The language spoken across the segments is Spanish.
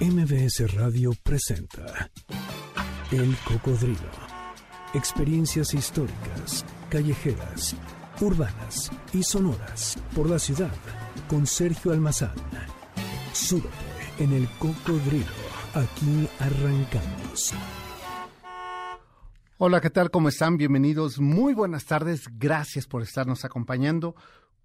MBS Radio presenta El Cocodrilo. Experiencias históricas, callejeras, urbanas y sonoras por la ciudad con Sergio Almazán. Súbete en El Cocodrilo. Aquí arrancamos. Hola, ¿qué tal? ¿Cómo están? Bienvenidos. Muy buenas tardes. Gracias por estarnos acompañando.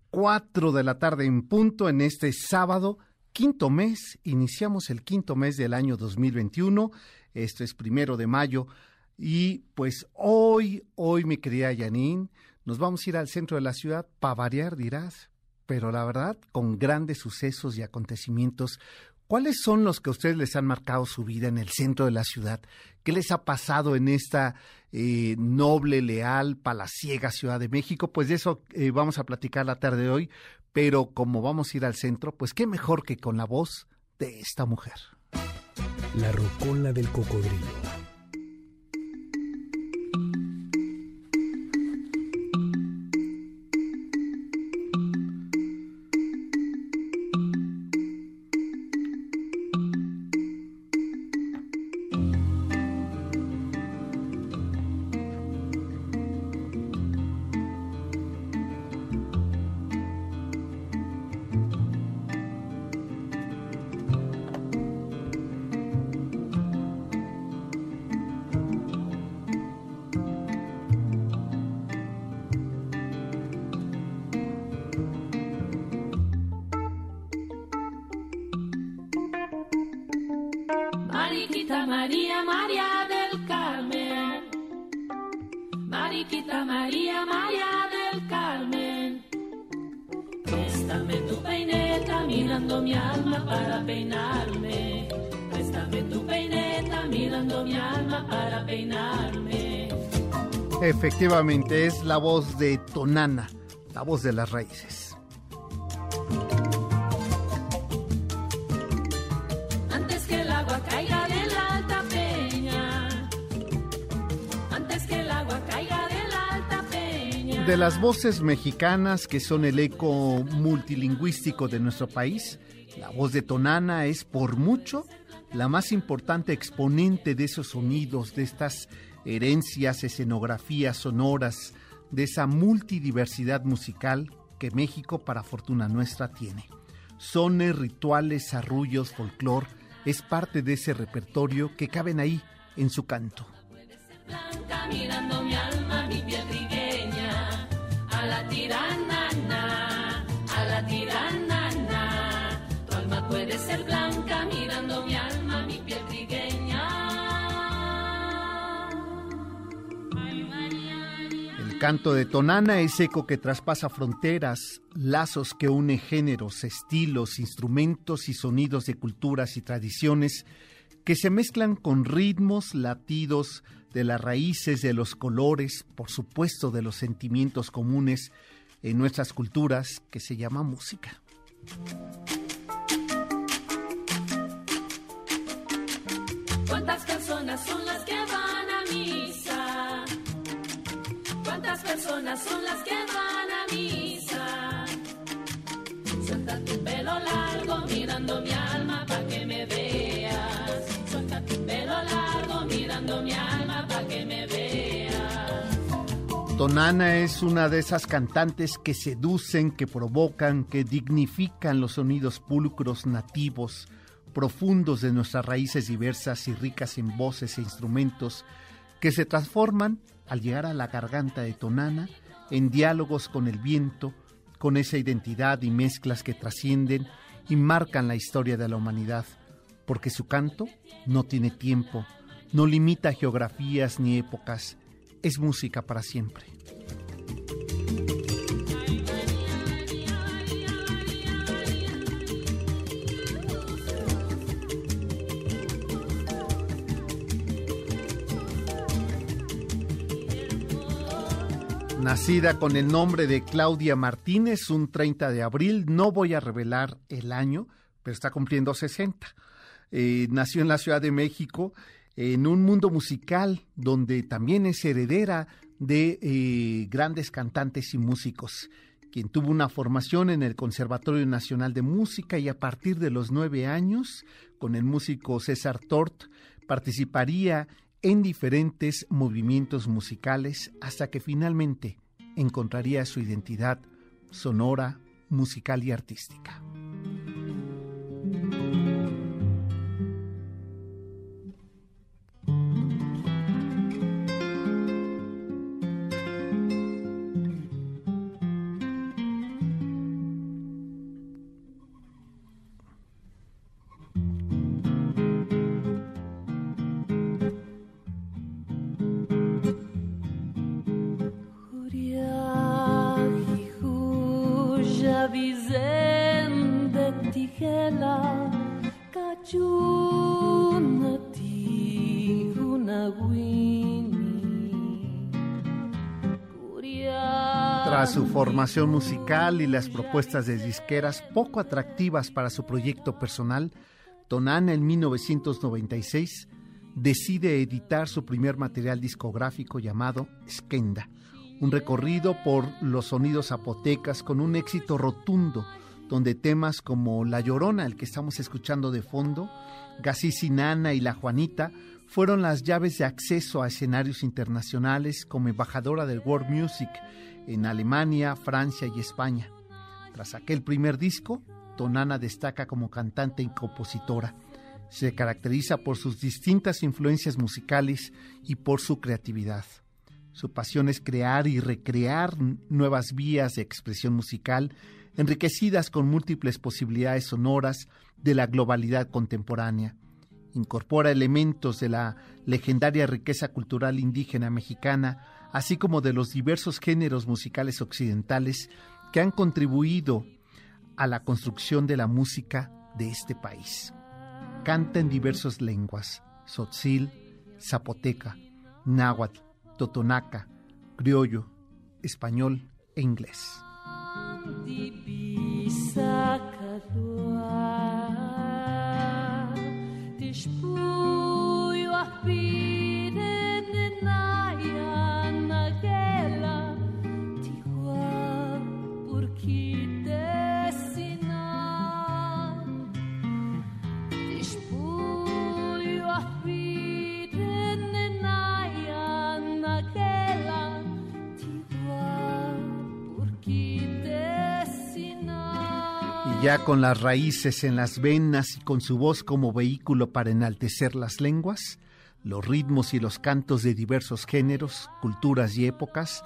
Cuatro de la tarde en punto en este sábado quinto mes, iniciamos el quinto mes del año 2021, esto es primero de mayo, y pues hoy, hoy mi querida Janine, nos vamos a ir al centro de la ciudad, para variar dirás, pero la verdad, con grandes sucesos y acontecimientos. ¿Cuáles son los que a ustedes les han marcado su vida en el centro de la ciudad? ¿Qué les ha pasado en esta eh, noble, leal, palaciega Ciudad de México? Pues de eso eh, vamos a platicar la tarde de hoy, pero como vamos a ir al centro, pues qué mejor que con la voz de esta mujer. La rocola del cocodrilo. María, María del Carmen. Mariquita María, María del Carmen. Préstame tu peineta mirando mi alma para peinarme. Préstame tu peineta mirando mi alma para peinarme. Efectivamente, es la voz de Tonana, la voz de las raíces. De las voces mexicanas que son el eco multilingüístico de nuestro país, la voz de Tonana es por mucho la más importante exponente de esos sonidos, de estas herencias, escenografías sonoras, de esa multidiversidad musical que México, para fortuna nuestra, tiene. Sones, rituales, arrullos, folclor, es parte de ese repertorio que caben ahí en su canto. blanca mirando mi alma, mi piel. A la tirana, na, a la tirana, na. Tu alma puede ser blanca mirando mi alma, mi piel trigueña. El canto de Tonana es eco que traspasa fronteras, lazos que une géneros, estilos, instrumentos y sonidos de culturas y tradiciones que se mezclan con ritmos, latidos de las raíces, de los colores, por supuesto de los sentimientos comunes en nuestras culturas que se llama música. ¿Cuántas personas son las que van a misa? ¿Cuántas personas son las que van a misa? Suelta tu pelo largo mirando mi alma pa' que me veas. Tonana es una de esas cantantes que seducen, que provocan, que dignifican los sonidos pulcros nativos, profundos de nuestras raíces diversas y ricas en voces e instrumentos, que se transforman, al llegar a la garganta de Tonana, en diálogos con el viento, con esa identidad y mezclas que trascienden y marcan la historia de la humanidad, porque su canto no tiene tiempo, no limita geografías ni épocas, es música para siempre. Nacida con el nombre de Claudia Martínez un 30 de abril, no voy a revelar el año, pero está cumpliendo 60. Eh, nació en la Ciudad de México en un mundo musical donde también es heredera de eh, grandes cantantes y músicos. quien tuvo una formación en el Conservatorio Nacional de Música y a partir de los nueve años, con el músico César Tort, participaría en diferentes movimientos musicales hasta que finalmente encontraría su identidad sonora, musical y artística. Formación musical y las propuestas de disqueras poco atractivas para su proyecto personal, Tonana en 1996 decide editar su primer material discográfico llamado Skenda, un recorrido por los sonidos zapotecas con un éxito rotundo, donde temas como La Llorona, el que estamos escuchando de fondo, Gasisi Nana y La Juanita fueron las llaves de acceso a escenarios internacionales como embajadora del World Music en Alemania, Francia y España. Tras aquel primer disco, Tonana destaca como cantante y compositora. Se caracteriza por sus distintas influencias musicales y por su creatividad. Su pasión es crear y recrear nuevas vías de expresión musical enriquecidas con múltiples posibilidades sonoras de la globalidad contemporánea. Incorpora elementos de la legendaria riqueza cultural indígena mexicana, así como de los diversos géneros musicales occidentales que han contribuido a la construcción de la música de este país. Canta en diversas lenguas, tzotzil, zapoteca, náhuatl, totonaca, criollo, español e inglés. Ya con las raíces en las venas y con su voz como vehículo para enaltecer las lenguas, los ritmos y los cantos de diversos géneros, culturas y épocas,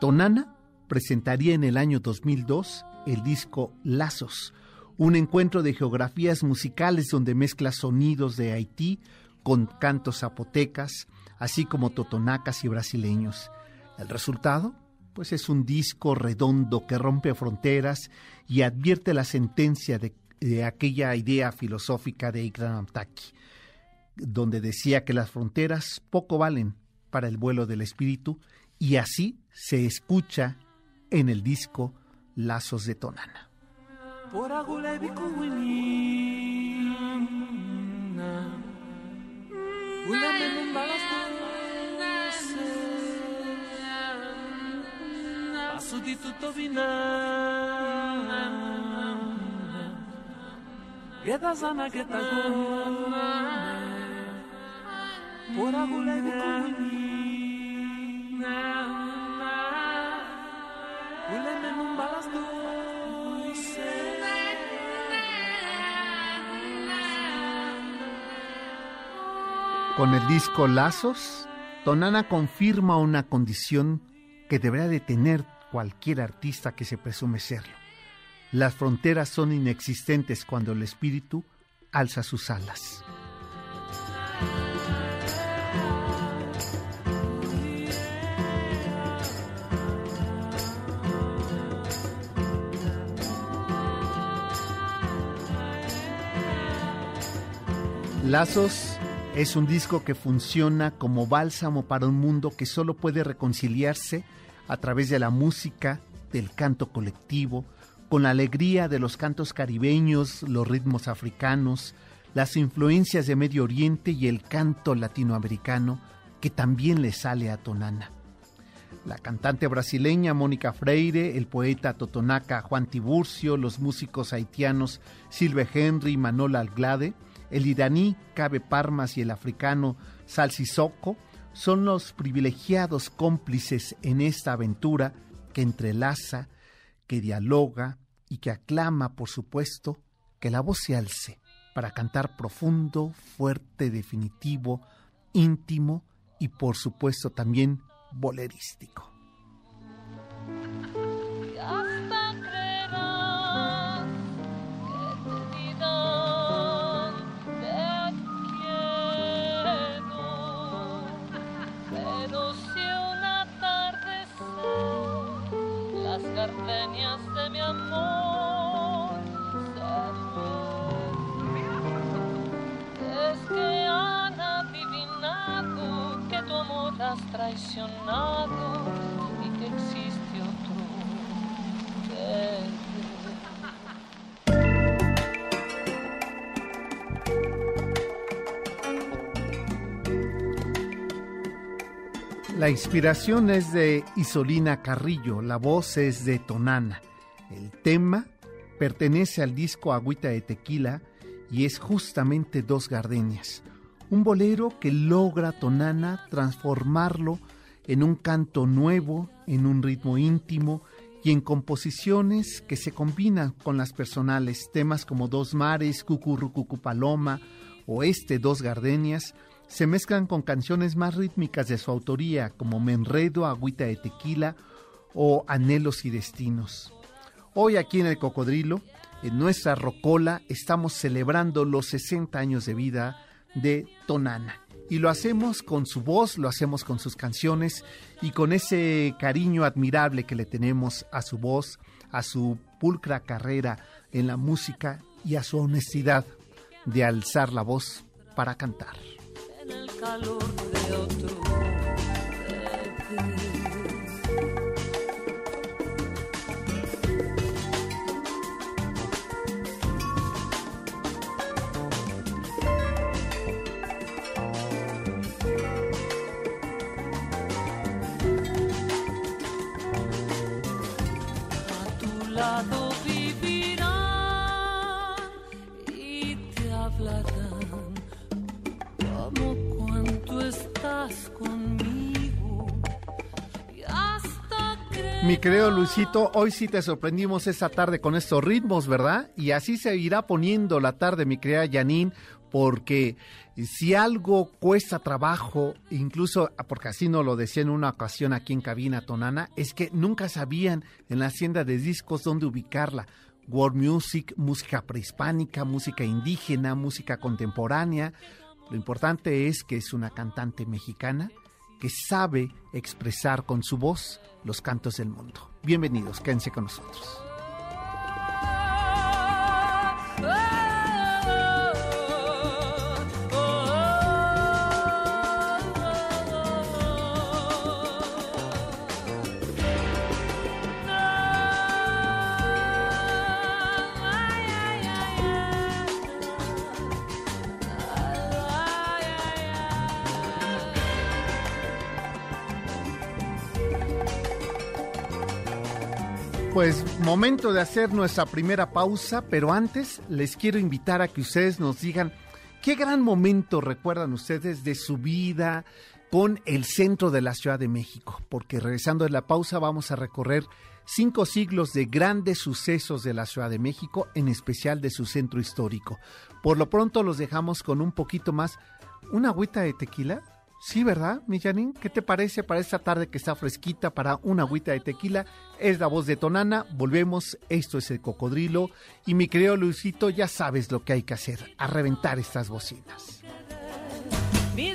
Tonana presentaría en el año 2002 el disco Lazos, un encuentro de geografías musicales donde mezcla sonidos de Haití con cantos zapotecas, así como totonacas y brasileños. El resultado, pues es un disco redondo que rompe fronteras y advierte la sentencia de, aquella idea filosófica de Ikram Amtaki, donde decía que las fronteras poco valen para el vuelo del espíritu y así se escucha en el disco Lazos de Tonana. Passo di tutto vina Geta gome Pora gule di kumini Gule me num balas dulce. Con el disco Lazos, Tonana confirma una condición que deberá de tener cualquier artista que se presume serlo. Las fronteras son inexistentes cuando el espíritu alza sus alas. Lazos es un disco que funciona como bálsamo para un mundo que solo puede reconciliarse a través de la música, del canto colectivo, con la alegría de los cantos caribeños, los ritmos africanos, las influencias de Medio Oriente y el canto latinoamericano que también le sale a Tonana. La cantante brasileña Mónica Freire, el poeta totonaca Juan Tiburcio, los músicos haitianos Silve Henry y Manola Alglade, el iraní Cabe Parmas y el africano Sal Sissoko son los privilegiados cómplices en esta aventura que entrelaza, que dialoga y que aclama, por supuesto, que la voz se alce para cantar profundo, fuerte, definitivo, íntimo y por supuesto también bolerístico. Traicionado y que existe otro La inspiración es de Isolina Carrillo, la voz es de Tonana. El tema pertenece al disco Agüita de Tequila y es justamente Dos Gardenias, un bolero que logra Tonana transformarlo en un canto nuevo, en un ritmo íntimo y en composiciones que se combinan con las personales, temas como Dos Mares, Cucurrucucu Paloma o este Dos Gardenias, se mezclan con canciones más rítmicas de su autoría, como Me Enredo, Agüita de Tequila o Anhelos y Destinos. Hoy aquí en el Cocodrilo, en nuestra Rocola, estamos celebrando los 60 años de vida de Tonana. Y lo hacemos con su voz, lo hacemos con sus canciones y con ese cariño admirable que le tenemos a su voz, a su pulcra carrera en la música y a su honestidad de alzar la voz para cantar. Mi querido Luisito, hoy sí te sorprendimos esta tarde con estos ritmos, ¿verdad? Y así se irá poniendo la tarde, mi querida Janine, porque si algo cuesta trabajo, incluso porque así nos lo decía en una ocasión aquí en Cabina Tonana, es que nunca sabían en la hacienda de discos dónde ubicarla. World Music, música prehispánica, música indígena, música contemporánea. Lo importante es que es una cantante mexicana que sabe expresar con su voz los cantos del mundo. Bienvenidos, quédense con nosotros. Pues momento de hacer nuestra primera pausa, pero antes les quiero invitar a que ustedes nos digan qué gran momento recuerdan ustedes de su vida con el centro de la Ciudad de México, porque regresando de la pausa vamos a recorrer cinco siglos de grandes sucesos de la Ciudad de México, en especial de su centro histórico. Por lo pronto los dejamos con un poquito más, una agüita de tequila. Sí, ¿verdad, mi? ¿Qué te parece para esta tarde que está fresquita para una agüita de tequila? Es la voz de Tonana, volvemos, esto es el cocodrilo y mi querido Luisito, ya sabes lo que hay que hacer, a reventar estas bocinas. Ni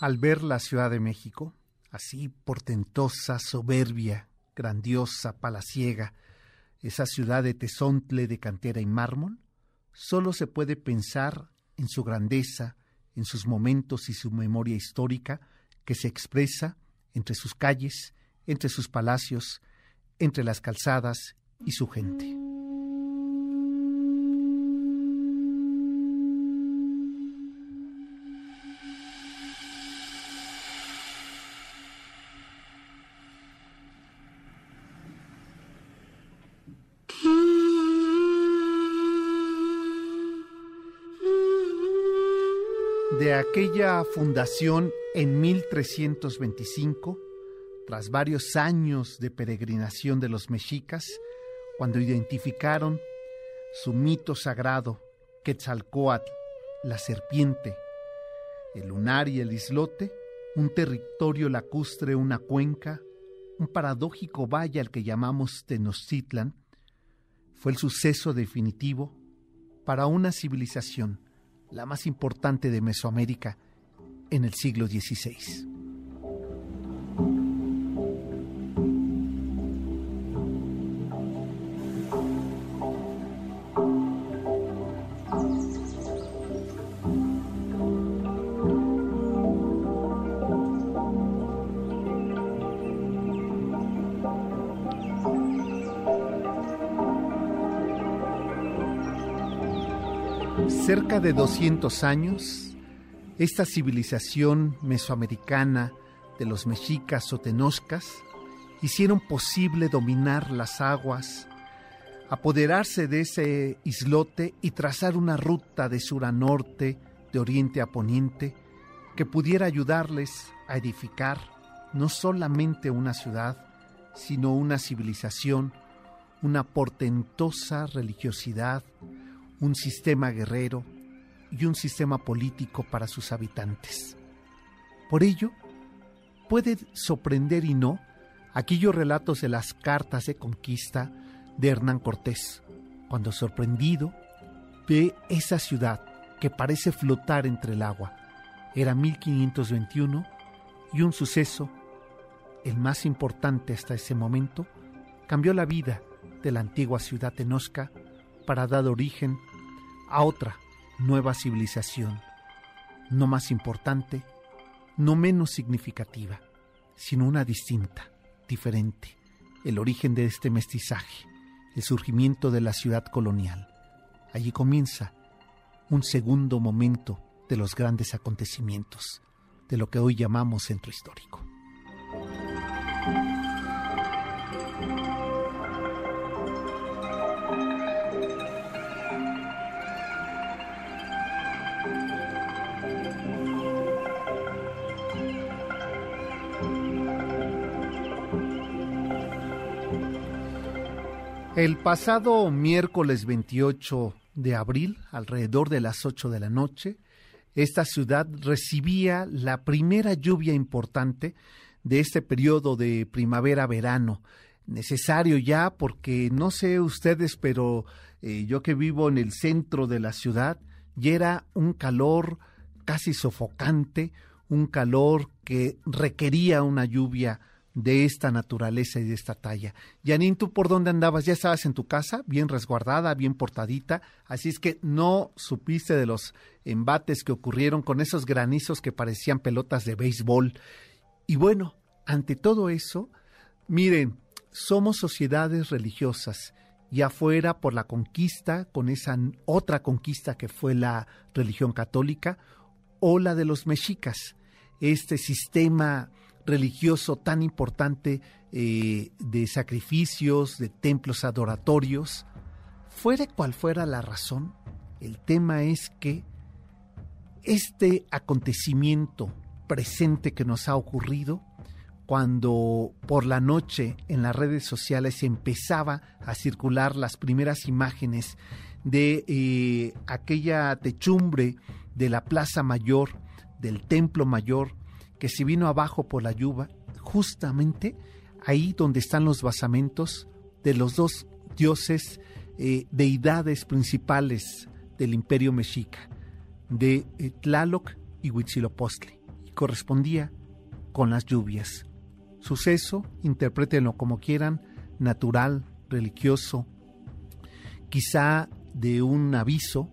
Al ver la Ciudad de México, así portentosa, soberbia, grandiosa, palaciega, esa ciudad de tesontle de cantera y mármol, solo se puede pensar en su grandeza, en sus momentos y su memoria histórica que se expresa entre sus calles, entre sus palacios, entre las calzadas y su gente. De aquella fundación en 1325, tras varios años de peregrinación de los mexicas, cuando identificaron su mito sagrado, Quetzalcoatl, la serpiente, el lunar y el islote, un territorio lacustre, una cuenca, un paradójico valle al que llamamos Tenochtitlan, fue el suceso definitivo para una civilización la más importante de Mesoamérica en el siglo XVI. Cerca de 200 años, esta civilización mesoamericana de los mexicas o tenoscas hicieron posible dominar las aguas, apoderarse de ese islote y trazar una ruta de sur a norte, de oriente a poniente, que pudiera ayudarles a edificar no solamente una ciudad, sino una civilización, una portentosa religiosidad, un sistema guerrero y un sistema político para sus habitantes. Por ello, puede sorprender y no aquellos relatos de las cartas de conquista de Hernán Cortés, cuando sorprendido ve esa ciudad que parece flotar entre el agua. Era 1521 y un suceso, el más importante hasta ese momento, cambió la vida de la antigua ciudad tenosca para dar origen a otra nueva civilización, no más importante, no menos significativa, sino una distinta, diferente, el origen de este mestizaje, el surgimiento de la ciudad colonial. Allí comienza un segundo momento de los grandes acontecimientos, de lo que hoy llamamos centro histórico. El pasado miércoles 28 de abril, alrededor de las 8 de la noche, esta ciudad recibía la primera lluvia importante de este periodo de primavera-verano. Necesario ya porque no sé ustedes, pero eh, yo que vivo en el centro de la ciudad, ya era un calor casi sofocante, un calor que requería una lluvia de esta naturaleza y de esta talla. Janine, ¿tú por dónde andabas? ¿Ya estabas en tu casa? Bien resguardada, bien portadita. Así es que no supiste de los embates que ocurrieron con esos granizos que parecían pelotas de béisbol. Y bueno, ante todo eso, miren, somos sociedades religiosas y afuera por la conquista, con esa otra conquista que fue la religión católica, o la de los mexicas, este sistema religioso tan importante eh, de sacrificios, de templos adoratorios, fuera cual fuera la razón, el tema es que este acontecimiento presente que nos ha ocurrido, cuando por la noche en las redes sociales empezaba a circular las primeras imágenes de eh, aquella techumbre de la Plaza Mayor, del Templo Mayor, que se vino abajo por la lluvia, justamente ahí donde están los basamentos de los dos dioses, eh, deidades principales del imperio mexica, de eh, Tlaloc y Huitzilopochtli, y correspondía con las lluvias. Suceso, interprétenlo como quieran, natural, religioso, quizá de un aviso,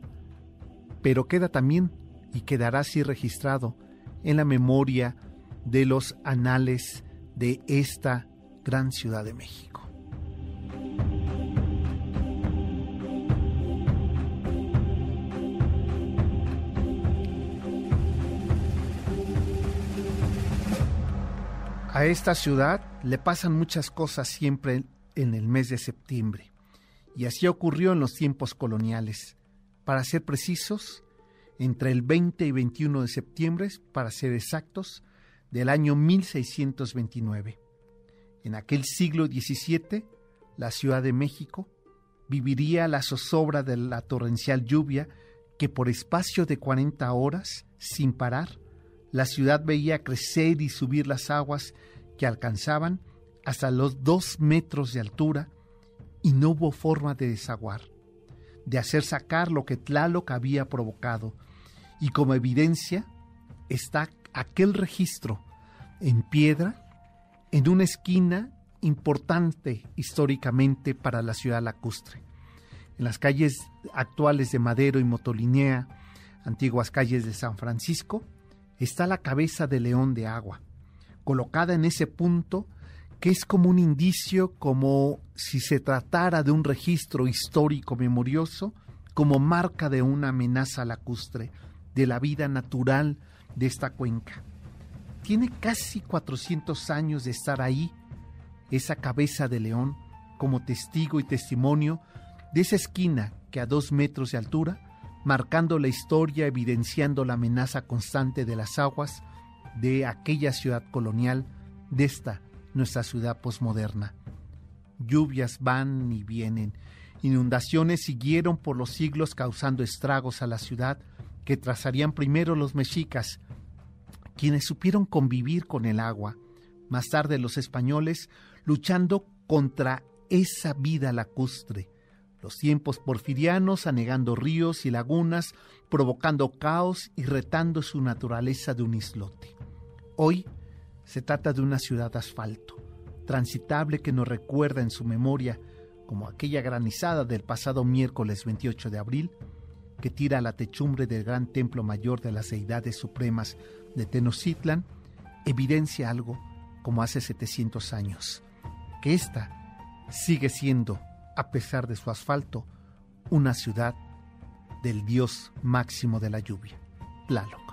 pero queda también y quedará así registrado en la memoria de los anales de esta gran ciudad de México. A esta ciudad le pasan muchas cosas siempre en el mes de septiembre, y así ocurrió en los tiempos coloniales. Para ser precisos, entre el 20 y 21 de septiembre, para ser exactos, del año 1629. En aquel siglo XVII, la Ciudad de México viviría la zozobra de la torrencial lluvia que por espacio de 40 horas, sin parar, la ciudad veía crecer y subir las aguas que alcanzaban hasta los dos metros de altura y no hubo forma de desaguar, de hacer sacar lo que Tlaloc había provocado, y como evidencia está aquel registro en piedra en una esquina importante históricamente para la ciudad lacustre. En las calles actuales de Madero y Motolinea, antiguas calles de San Francisco, está la cabeza de león de agua, colocada en ese punto que es como un indicio, como si se tratara de un registro histórico memorioso, como marca de una amenaza lacustre, de la vida natural de esta cuenca. Tiene casi 400 años de estar ahí, esa cabeza de león, como testigo y testimonio de esa esquina que a dos metros de altura, marcando la historia, evidenciando la amenaza constante de las aguas de aquella ciudad colonial, de esta nuestra ciudad posmoderna. Lluvias van y vienen, inundaciones siguieron por los siglos causando estragos a la ciudad, que trazarían primero los mexicas, quienes supieron convivir con el agua, más tarde los españoles luchando contra esa vida lacustre, los tiempos porfirianos anegando ríos y lagunas, provocando caos y retando su naturaleza de un islote. Hoy se trata de una ciudad asfalto, transitable que nos recuerda en su memoria, como aquella granizada del pasado miércoles 28 de abril, que tira a la techumbre del gran templo mayor de las deidades supremas de Tenochtitlan, evidencia algo como hace 700 años, que esta sigue siendo, a pesar de su asfalto, una ciudad del dios máximo de la lluvia, Tlaloc.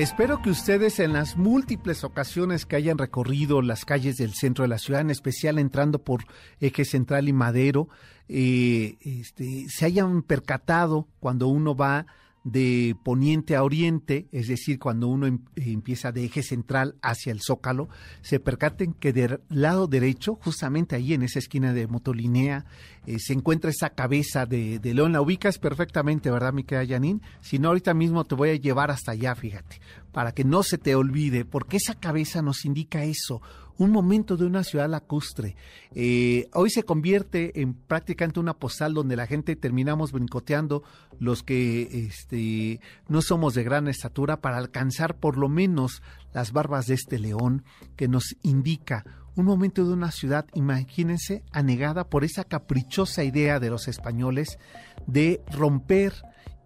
Espero que ustedes en las múltiples ocasiones que hayan recorrido las calles del centro de la ciudad, en especial entrando por Eje Central y Madero, eh, este, se hayan percatado cuando uno va de poniente a oriente, es decir, cuando uno em- empieza de eje central hacia el zócalo, se percaten que del lado derecho, justamente ahí en esa esquina de Motolinea, eh, se encuentra esa cabeza de, de león. La ubicas perfectamente, ¿verdad, mi querida Janine? Si no, ahorita mismo te voy a llevar hasta allá, fíjate, para que no se te olvide, porque esa cabeza nos indica eso, un momento de una ciudad lacustre. Eh, hoy se convierte en prácticamente una postal donde la gente terminamos brincoteando los que este, no somos de gran estatura para alcanzar por lo menos las barbas de este león que nos indica un momento de una ciudad, imagínense, anegada por esa caprichosa idea de los españoles de romper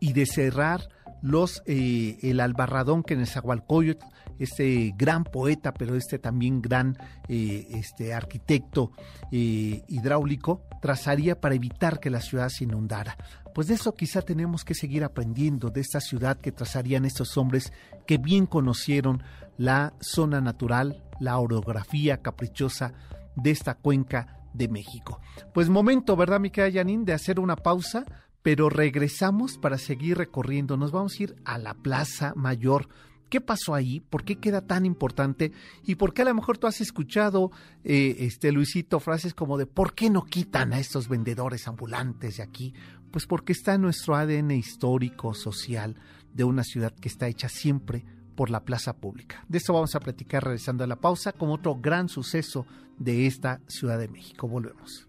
y de cerrar los eh, el albarradón que en Nezahualcóyotl, este gran poeta, pero este también gran eh, este arquitecto eh, hidráulico, trazaría para evitar que la ciudad se inundara. Pues de eso quizá tenemos que seguir aprendiendo, de esta ciudad que trazarían estos hombres que bien conocieron la zona natural, la orografía caprichosa de esta cuenca de México. Pues momento, ¿verdad, mi querida Janine, de hacer una pausa? Pero regresamos para seguir recorriendo. Nos vamos a ir a la Plaza Mayor. ¿Qué pasó ahí? ¿Por qué queda tan importante? ¿Y por qué a lo mejor tú has escuchado, eh, este Luisito, frases como de ¿por qué no quitan a estos vendedores ambulantes de aquí? Pues porque está en nuestro ADN histórico, social, de una ciudad que está hecha siempre por la plaza pública. De esto vamos a platicar regresando a la pausa con otro gran suceso de esta Ciudad de México. Volvemos.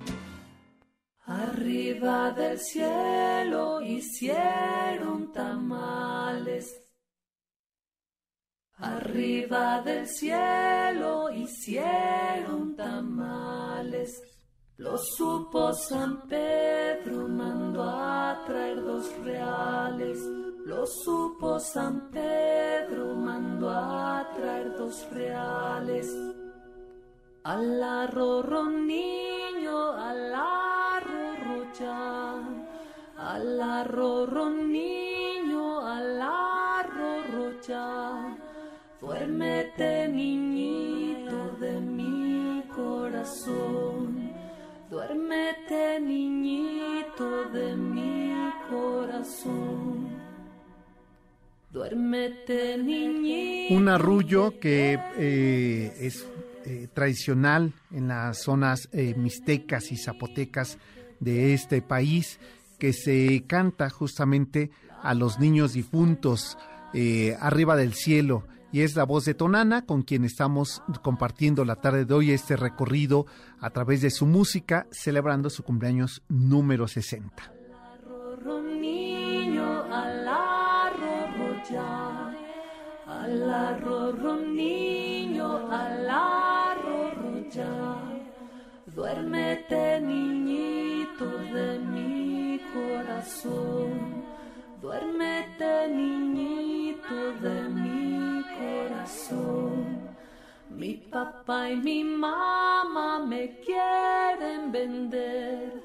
Arriba del cielo hicieron tamales. Arriba del cielo hicieron tamales. Lo supo San Pedro, mandó a traer dos reales. Lo supo San Pedro, mandó a traer dos reales. Al arrorro niño, al ya. Al arrorro niño, al arrorro ya. Duérmete niñito de mi corazón. Duérmete niñito de mi corazón. Duérmete niñito. Un arrullo que eh, es eh, tradicional en las zonas eh, mixtecas y zapotecas de este país, que se canta justamente a los niños difuntos eh, arriba del cielo. Y es la voz de Tonana con quien estamos compartiendo la tarde de hoy este recorrido a través de su música, celebrando su cumpleaños número 60. Arrorro niño, al arrorro ya. Al arrorro niño, al arrorro ya. Duérmete niñito de mi corazón. Duérmete, niñito de mi corazón. Mi papá y mi mamá me quieren vender.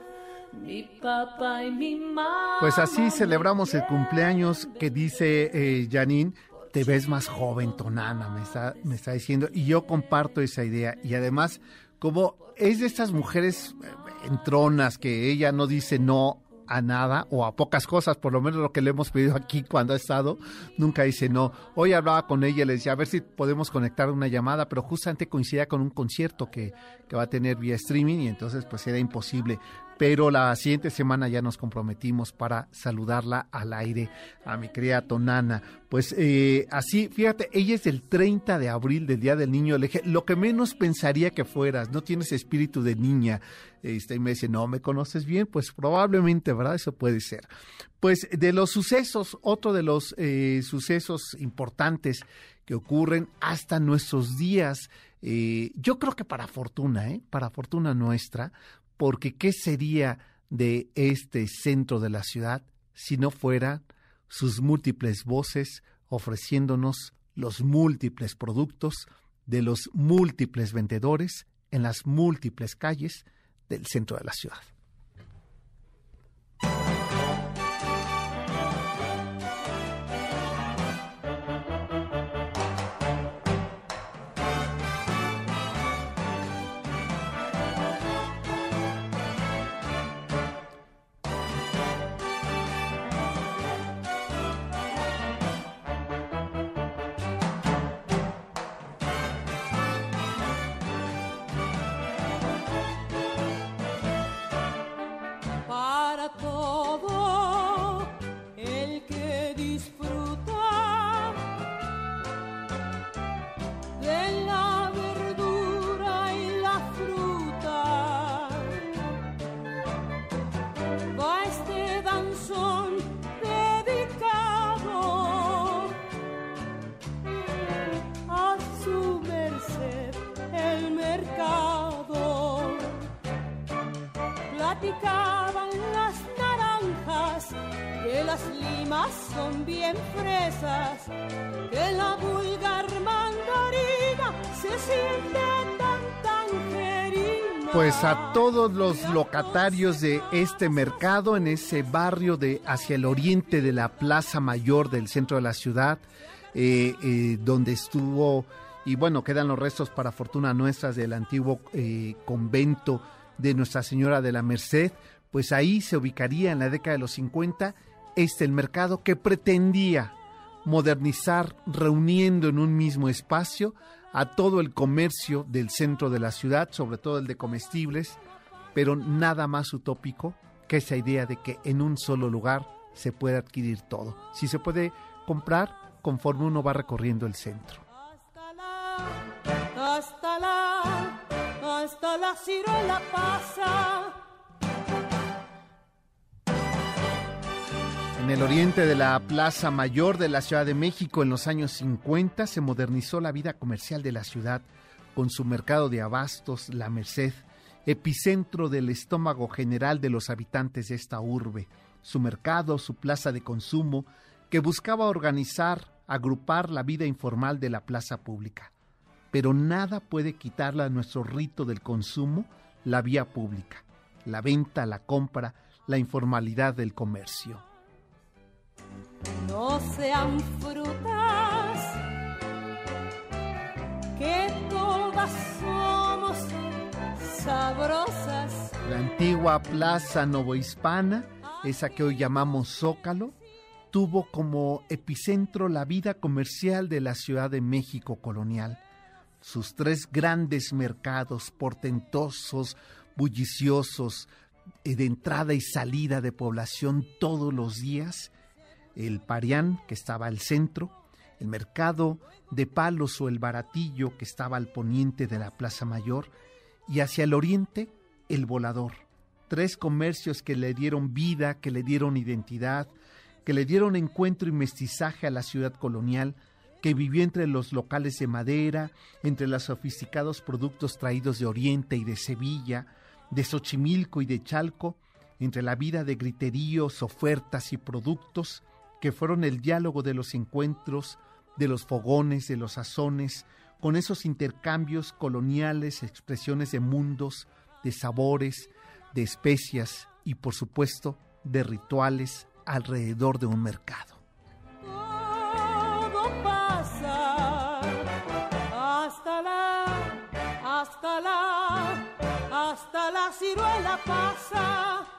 Mi papá y mi mamá. Pues así celebramos el cumpleaños que dice eh, Janine. Te ves más joven, Tonana, me está, me está diciendo. Y yo comparto esa idea. Y además, como es de estas mujeres eh, entronas que ella no dice no a nada o a pocas cosas, por lo menos lo que le hemos pedido aquí cuando ha estado, nunca dice no. Hoy hablaba con ella, le decía a ver si podemos conectar una llamada, pero justamente coincidía con un concierto que, que va a tener vía streaming y entonces pues era imposible. Pero la siguiente semana ya nos comprometimos para saludarla al aire a mi querida Tonana. Pues eh, así, fíjate, ella es del 30 de abril del Día del Niño. Le dije, lo que menos pensaría que fueras, no tienes espíritu de niña. Este, y me dice, no, ¿me conoces bien? Pues probablemente, ¿verdad? Eso puede ser. Pues de los sucesos, otro de los eh, sucesos importantes que ocurren hasta nuestros días, eh, yo creo que para fortuna, ¿eh? para fortuna nuestra, porque ¿qué sería de este centro de la ciudad si no fueran sus múltiples voces ofreciéndonos los múltiples productos de los múltiples vendedores en las múltiples calles del centro de la ciudad? Las limas son bien fresas, que la vulgar mandarina se siente tan tangerina. Pues a todos los locatarios de este mercado, en ese barrio de hacia el oriente de la Plaza Mayor del centro de la ciudad, eh, eh, donde estuvo, y bueno, quedan los restos para fortuna nuestras del antiguo eh, convento de Nuestra Señora de la Merced, pues ahí se ubicaría en la década de los 50 este el mercado que pretendía modernizar reuniendo en un mismo espacio a todo el comercio del centro de la ciudad, sobre todo el de comestibles, pero nada más utópico que esa idea de que en un solo lugar se puede adquirir todo. Si se puede comprar conforme uno va recorriendo el centro. Hasta la, hasta la, hasta la ciruela pasa. En el oriente de la Plaza Mayor de la Ciudad de México en los años 50 se modernizó la vida comercial de la ciudad con su mercado de abastos La Merced, epicentro del estómago general de los habitantes de esta urbe, su mercado, su plaza de consumo, que buscaba organizar, agrupar la vida informal de la plaza pública. Pero nada puede quitarle a nuestro rito del consumo la vía pública, la venta, la compra, la informalidad del comercio. No sean frutas, que todas somos sabrosas. La antigua Plaza Novohispana, esa que hoy llamamos Zócalo, tuvo como epicentro la vida comercial de la Ciudad de México colonial. Sus tres grandes mercados portentosos, bulliciosos, eh, de entrada y salida de población todos los días, el Parián, que estaba al centro, el mercado de palos o el baratillo, que estaba al poniente de la Plaza Mayor, y hacia el oriente, el volador. Tres comercios que le dieron vida, que le dieron identidad, que le dieron encuentro y mestizaje a la ciudad colonial, que vivió entre los locales de madera, entre los sofisticados productos traídos de Oriente y de Sevilla, de Xochimilco y de Chalco, entre la vida de griteríos, ofertas y productos, que fueron el diálogo de los encuentros, de los fogones, de los sazones, con esos intercambios coloniales, expresiones de mundos, de sabores, de especias y por supuesto de rituales alrededor de un mercado. Todo pasa hasta la, hasta la, hasta la ciruela pasa.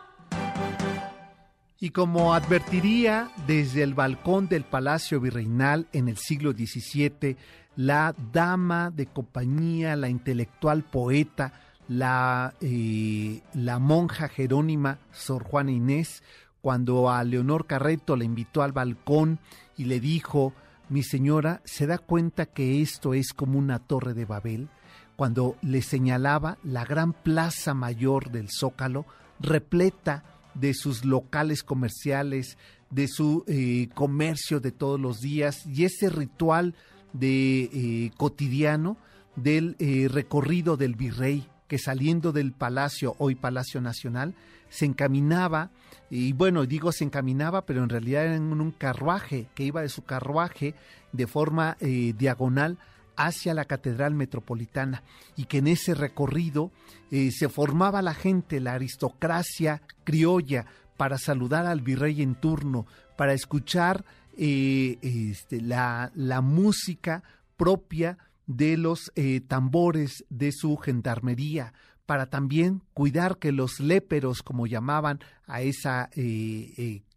Y como advertiría desde el balcón del Palacio Virreinal en el siglo XVII, la dama de compañía, la intelectual poeta, la, eh, la monja jerónima Sor Juana Inés, cuando a Leonor Carreto le invitó al balcón y le dijo, mi señora, ¿se da cuenta que esto es como una torre de Babel? Cuando le señalaba la gran plaza mayor del Zócalo, repleta de sus locales comerciales, de su eh, comercio de todos los días y ese ritual de eh, cotidiano del eh, recorrido del virrey que saliendo del palacio, hoy Palacio Nacional, se encaminaba, y bueno, digo se encaminaba, pero en realidad era en un carruaje, que iba de su carruaje de forma diagonal hacia la Catedral Metropolitana y que en ese recorrido eh, se formaba la gente, la aristocracia criolla, para saludar al virrey en turno, para escuchar eh, este, la, la, música propia de los eh, tambores de su gendarmería, para también cuidar que los léperos, como llamaban a esa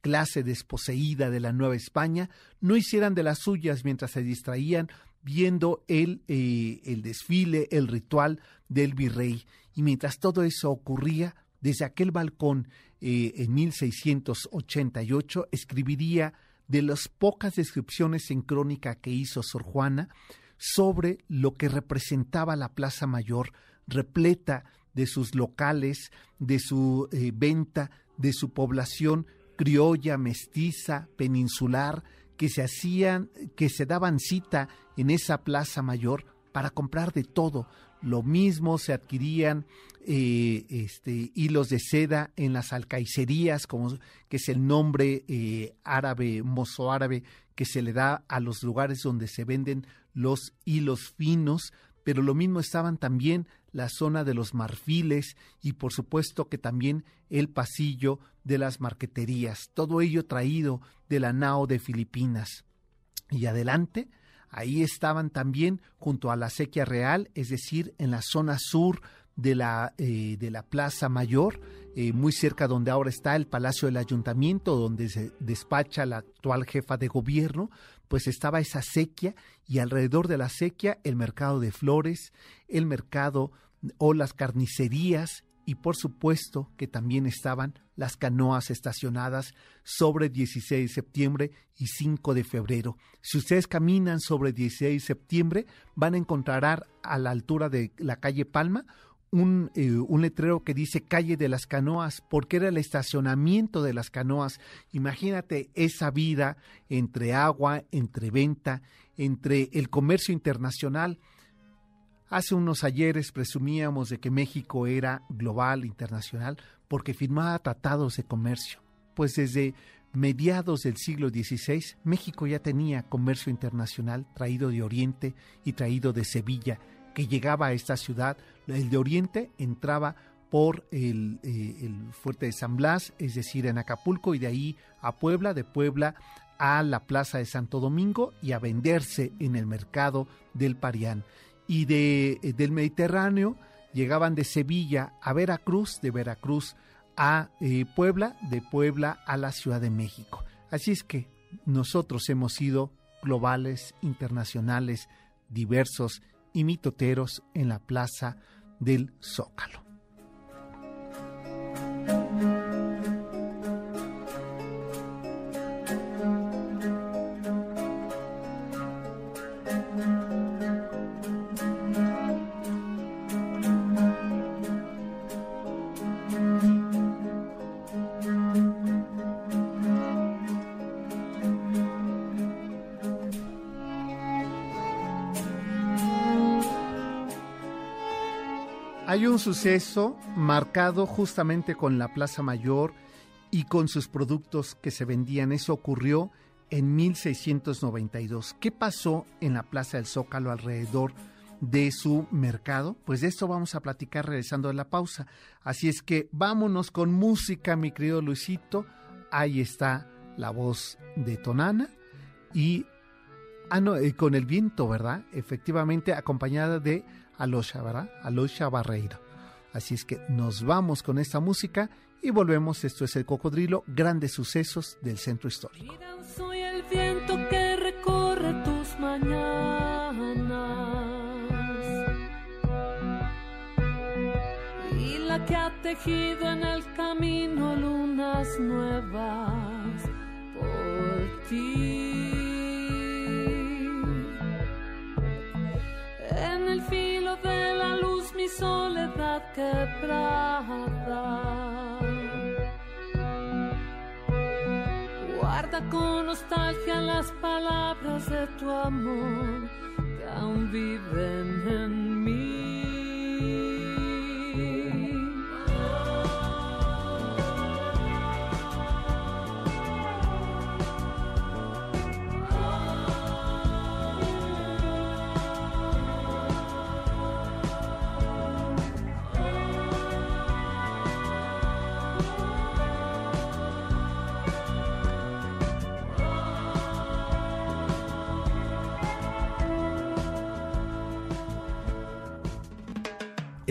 clase desposeída de la Nueva España, no hicieran de las suyas mientras se distraían viendo el, eh, el desfile, el ritual del virrey. Y mientras todo eso ocurría, desde aquel balcón eh, en 1688 escribiría de las pocas descripciones en crónica que hizo Sor Juana sobre lo que representaba la Plaza Mayor, repleta de sus locales, de su eh, venta, de su población criolla, mestiza, peninsular, que se hacían, que se daban cita en esa plaza mayor para comprar de todo. Lo mismo se adquirían eh, este, hilos de seda en las alcaicerías, como que es el nombre eh, árabe, mozo-árabe, que se le da a los lugares donde se venden los hilos finos, pero lo mismo estaban también la zona de los marfiles y por supuesto que también el pasillo de las marqueterías, todo ello traído de la nao de Filipinas. Y adelante, ahí estaban también junto a la sequía real, es decir, en la zona sur de la, eh, de la Plaza Mayor, eh, muy cerca donde ahora está el Palacio del Ayuntamiento, donde se despacha la actual jefa de gobierno, pues estaba esa sequía y alrededor de la sequía el mercado de flores, el mercado o las carnicerías y por supuesto que también estaban las canoas estacionadas sobre 16 de septiembre y 5 de febrero. Si ustedes caminan sobre 16 de septiembre, van a encontrar a la altura de la calle Palma un, eh, un, letrero que dice calle de las canoas, porque era el estacionamiento de las canoas. Imagínate esa vida entre agua, entre venta, entre el comercio internacional. Hace unos ayeres presumíamos de que México era global, internacional, porque firmaba tratados de comercio. Pues desde mediados del siglo XVI, México ya tenía comercio internacional traído de Oriente y traído de Sevilla que llegaba a esta ciudad. El de Oriente entraba por el, eh, el, fuerte de San Blas, es decir, en Acapulco, y de ahí a Puebla, de Puebla a la plaza de Santo Domingo y a venderse en el mercado del Parián. Y de, eh, del Mediterráneo llegaban de Sevilla a Veracruz, de Veracruz a eh, Puebla, de Puebla a la Ciudad de México. Así es que nosotros hemos sido globales, internacionales, diversos y mitoteros en la plaza del Zócalo. Un suceso marcado justamente con la Plaza Mayor y con sus productos que se vendían. Eso ocurrió en 1692. ¿Qué pasó en la Plaza del Zócalo alrededor de su mercado? Pues de esto vamos a platicar regresando de la pausa. Así es que vámonos con música, mi querido Luisito. Ahí está la voz de Tonana y ah, no, eh, con el viento, ¿verdad? Efectivamente, acompañada de Alosha, ¿verdad? Alosha Barreiro. Así es que nos vamos con esta música y volvemos. Esto es el Cocodrilo, grandes sucesos del centro histórico. Soy el viento que recorre tus mañanas y la que ha tejido en el camino lunas nuevas por ti. Filo de la luz mi soledad quebrada. Guarda con nostalgia las palabras de tu amor que aún viven en mí.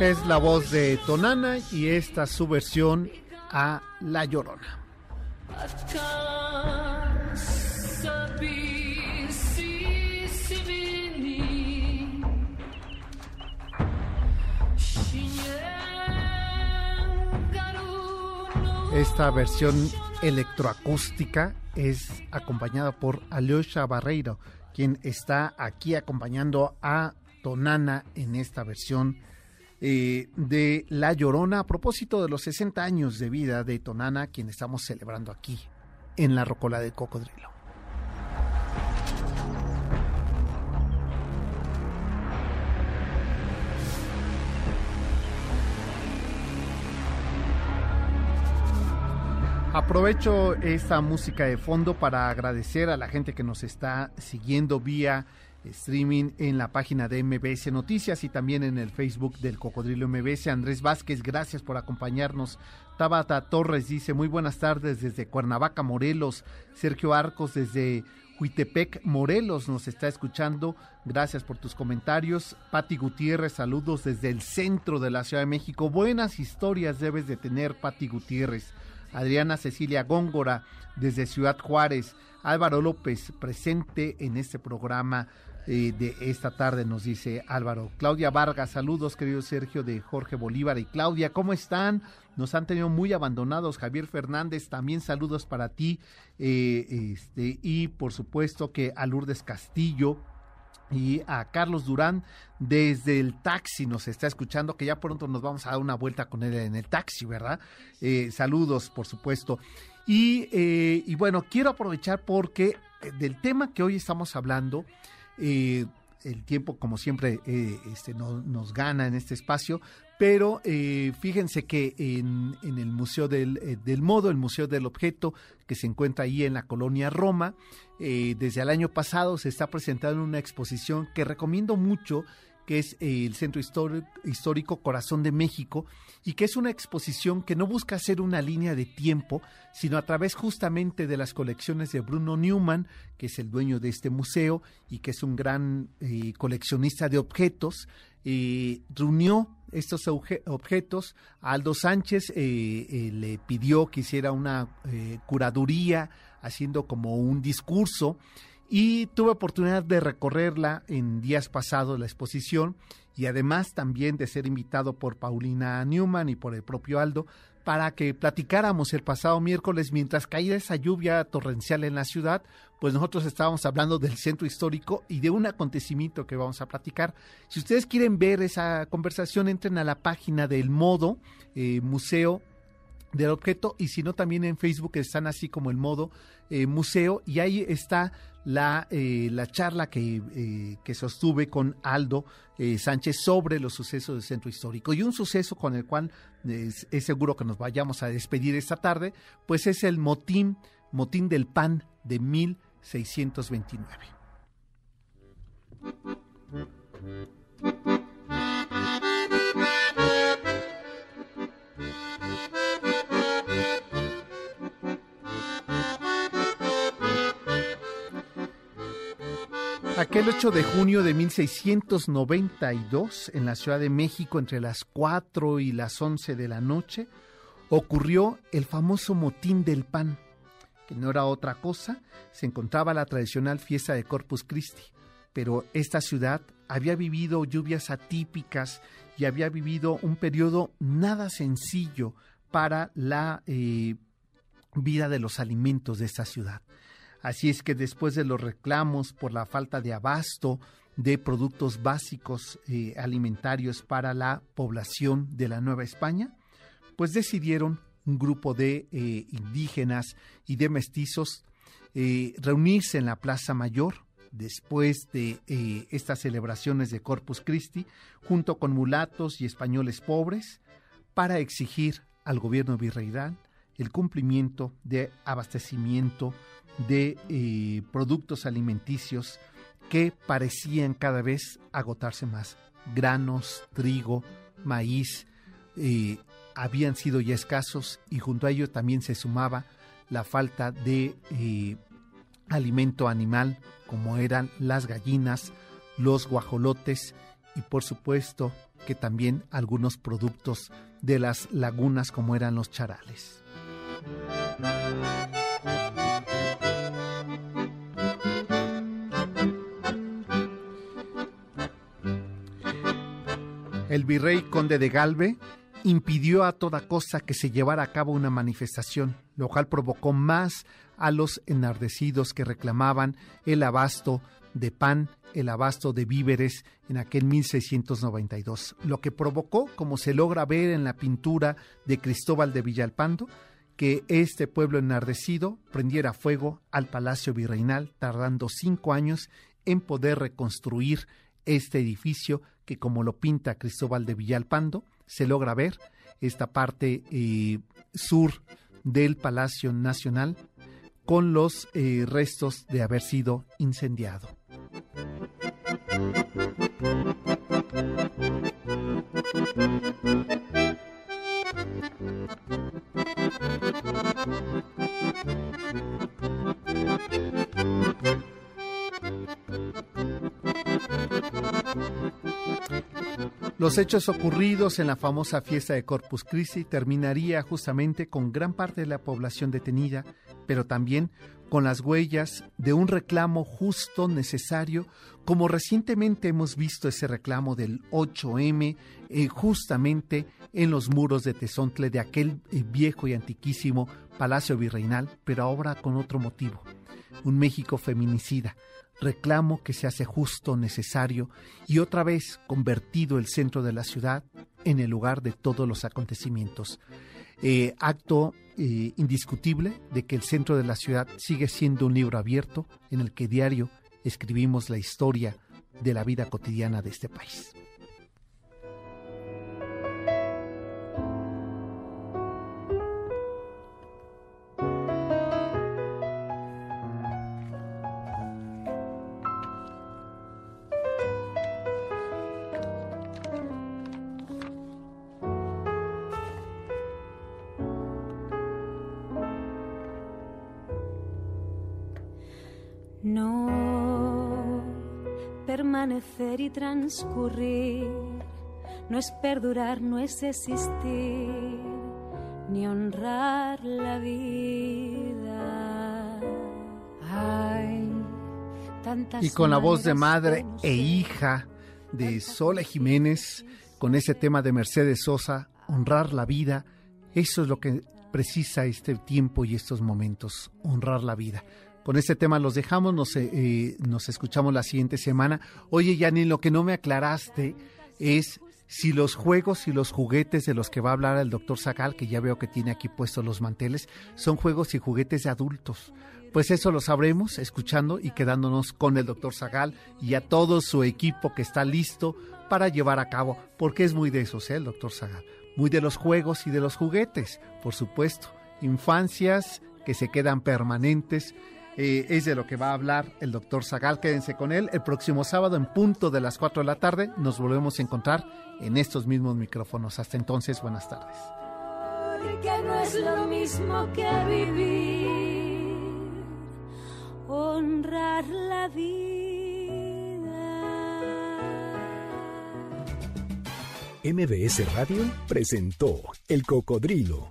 Es la voz de Tonana y esta es su versión a La Llorona. Esta versión electroacústica es acompañada por Alyosha Barreiro, quien está aquí acompañando a Tonana en esta versión eh, de La Llorona a propósito de los 60 años de vida de Tonana, quien estamos celebrando aquí en la Rocola del Cocodrilo. Aprovecho esta música de fondo para agradecer a la gente que nos está siguiendo vía streaming en la página de MBS Noticias y también en el Facebook del Cocodrilo MBS. Andrés Vázquez, gracias por acompañarnos. Tabata Torres dice, muy buenas tardes desde Cuernavaca, Morelos. Sergio Arcos desde Huitepec, Morelos, nos está escuchando. Gracias por tus comentarios. Pati Gutiérrez, saludos desde el centro de la Ciudad de México. Buenas historias debes de tener, Pati Gutiérrez. Adriana Cecilia Góngora desde Ciudad Juárez. Álvaro López, presente en este programa eh, de esta tarde, nos dice Álvaro. Claudia Vargas, saludos, querido Sergio de Jorge Bolívar y Claudia, ¿cómo están? Nos han tenido muy abandonados. Javier Fernández, también saludos para ti. eh, este, y por supuesto que a Lourdes Castillo, y a Carlos Durán desde el taxi nos está escuchando, que ya pronto nos vamos a dar una vuelta con él en el taxi, ¿verdad? Eh, saludos, por supuesto. Y, eh, y bueno, quiero aprovechar porque del tema que hoy estamos hablando, eh, el tiempo como siempre eh, este, no- nos gana en este espacio, pero eh, fíjense que en, en el Museo del, eh, del Modo, el Museo del Objeto, que se encuentra ahí en la colonia Roma, desde el año pasado se está presentando una exposición que recomiendo mucho, que es eh, el Centro Histórico, Corazón de México, y que es una exposición que no busca hacer una línea de tiempo, sino a través justamente de las colecciones de Bruno Newman, que es el dueño de este museo y que es un gran eh, coleccionista de objetos, reunió estos objetos. Aldo Sánchez eh, le pidió que hiciera una curaduría, haciendo como un discurso, y tuve oportunidad de recorrerla en días pasados la exposición y además también de ser invitado por Paulina Newman y por el propio Aldo para que platicáramos el pasado miércoles mientras caía esa lluvia torrencial en la ciudad, pues nosotros estábamos hablando del centro histórico y de un acontecimiento que vamos a platicar. Si ustedes quieren ver esa conversación, entren a la página del Modo eh, Museo del objeto y si no también en Facebook están así como el modo eh, museo y ahí está la, eh, la charla que, eh, que sostuve con Aldo eh, Sánchez sobre los sucesos del centro histórico. Y un suceso con el cual es, es seguro que nos vayamos a despedir esta tarde pues es el motín motín del pan de 1629 Aquel 8 de junio de 1692, en la Ciudad de México, entre las 4 y las 11 de la noche, ocurrió el famoso motín del pan, que no era otra cosa, se encontraba la tradicional fiesta de Corpus Christi, pero esta ciudad había vivido lluvias atípicas y había vivido un periodo nada sencillo para la eh, vida de los alimentos de esta ciudad. Así es que después de los reclamos por la falta de abasto de productos básicos eh, alimentarios para la población de la Nueva España, pues decidieron un grupo de eh, indígenas y de mestizos eh, reunirse en la Plaza Mayor después de estas celebraciones de Corpus Christi, junto con mulatos y españoles pobres, para exigir al gobierno virreinal el cumplimiento de abastecimiento de eh, productos alimenticios que parecían cada vez agotarse más. Granos, trigo, maíz, eh, habían sido ya escasos y junto a ello también se sumaba la falta de eh, alimento animal como eran las gallinas, los guajolotes y por supuesto que también algunos productos de las lagunas como eran los charales. El virrey conde de Galve impidió a toda costa que se llevara a cabo una manifestación, lo cual provocó más a los enardecidos que reclamaban el abasto de pan, el abasto de víveres en aquel 1692, lo que provocó, como se logra ver en la pintura de Cristóbal de Villalpando, que este pueblo enardecido prendiera fuego al palacio virreinal, tardando cinco años en poder reconstruir este edificio que, como lo pinta Cristóbal de Villalpando, se logra ver esta parte eh, sur del Palacio Nacional con los eh, restos de haber sido incendiado. Los hechos ocurridos en la famosa fiesta de Corpus Christi terminaría justamente con gran parte de la población detenida, pero también con las huellas de un reclamo justo, necesario, como recientemente hemos visto ese reclamo del 8M eh, justamente en los muros de Tezontle, de aquel eh, viejo y antiquísimo palacio virreinal, pero ahora con otro motivo, un México feminicida reclamo que se hace justo, necesario y otra vez convertido el centro de la ciudad en el lugar de todos los acontecimientos. Eh, acto eh, indiscutible de que el centro de la ciudad sigue siendo un libro abierto en el que diario escribimos la historia de la vida cotidiana de este país. Permanecer y transcurrir, no es perdurar, no es existir, ni honrar la vida. Hay tantas Y con la voz de madre e hija de Sola Jiménez, con ese tema de Mercedes Sosa, honrar la vida, eso es lo que precisa este tiempo y estos momentos, honrar la vida. Con este tema los dejamos, nos, eh, eh, nos escuchamos la siguiente semana. Oye, Yanni, lo que no me aclaraste es si los juegos y los juguetes de los que va a hablar el doctor Zagal, que ya veo que tiene aquí puestos los manteles, son juegos y juguetes de adultos. Pues eso lo sabremos escuchando y quedándonos con el doctor Zagal y a todo su equipo que está listo para llevar a cabo, porque es muy de esos, ¿eh? el doctor Zagal, muy de los juegos y de los juguetes, por supuesto, infancias que se quedan permanentes. Eh, es de lo que va a hablar el doctor Zagal. Quédense con él. El próximo sábado, en punto de las 4 de la tarde, nos volvemos a encontrar en estos mismos micrófonos. Hasta entonces, buenas tardes. Porque no es lo mismo que vivir, honrar la vida. MBS Radio presentó El Cocodrilo.